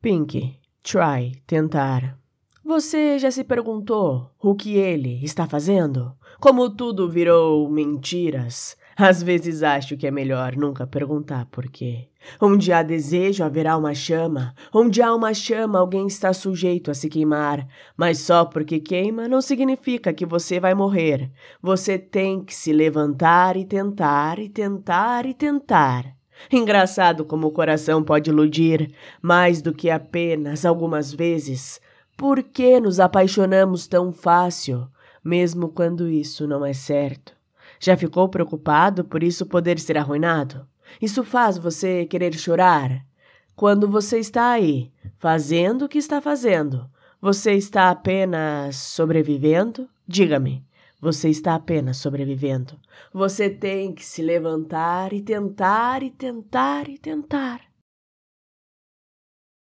Pink, try, tentar. Você já se perguntou o que ele está fazendo? Como tudo virou mentiras? Às vezes acho que é melhor nunca perguntar por quê. Onde há desejo haverá uma chama. Onde há uma chama, alguém está sujeito a se queimar. Mas só porque queima não significa que você vai morrer. Você tem que se levantar e tentar, e tentar, e tentar. Engraçado como o coração pode iludir, mais do que apenas algumas vezes. Por que nos apaixonamos tão fácil, mesmo quando isso não é certo? Já ficou preocupado por isso poder ser arruinado? Isso faz você querer chorar? Quando você está aí, fazendo o que está fazendo, você está apenas sobrevivendo? Diga-me, você está apenas sobrevivendo. Você tem que se levantar e tentar e tentar e tentar.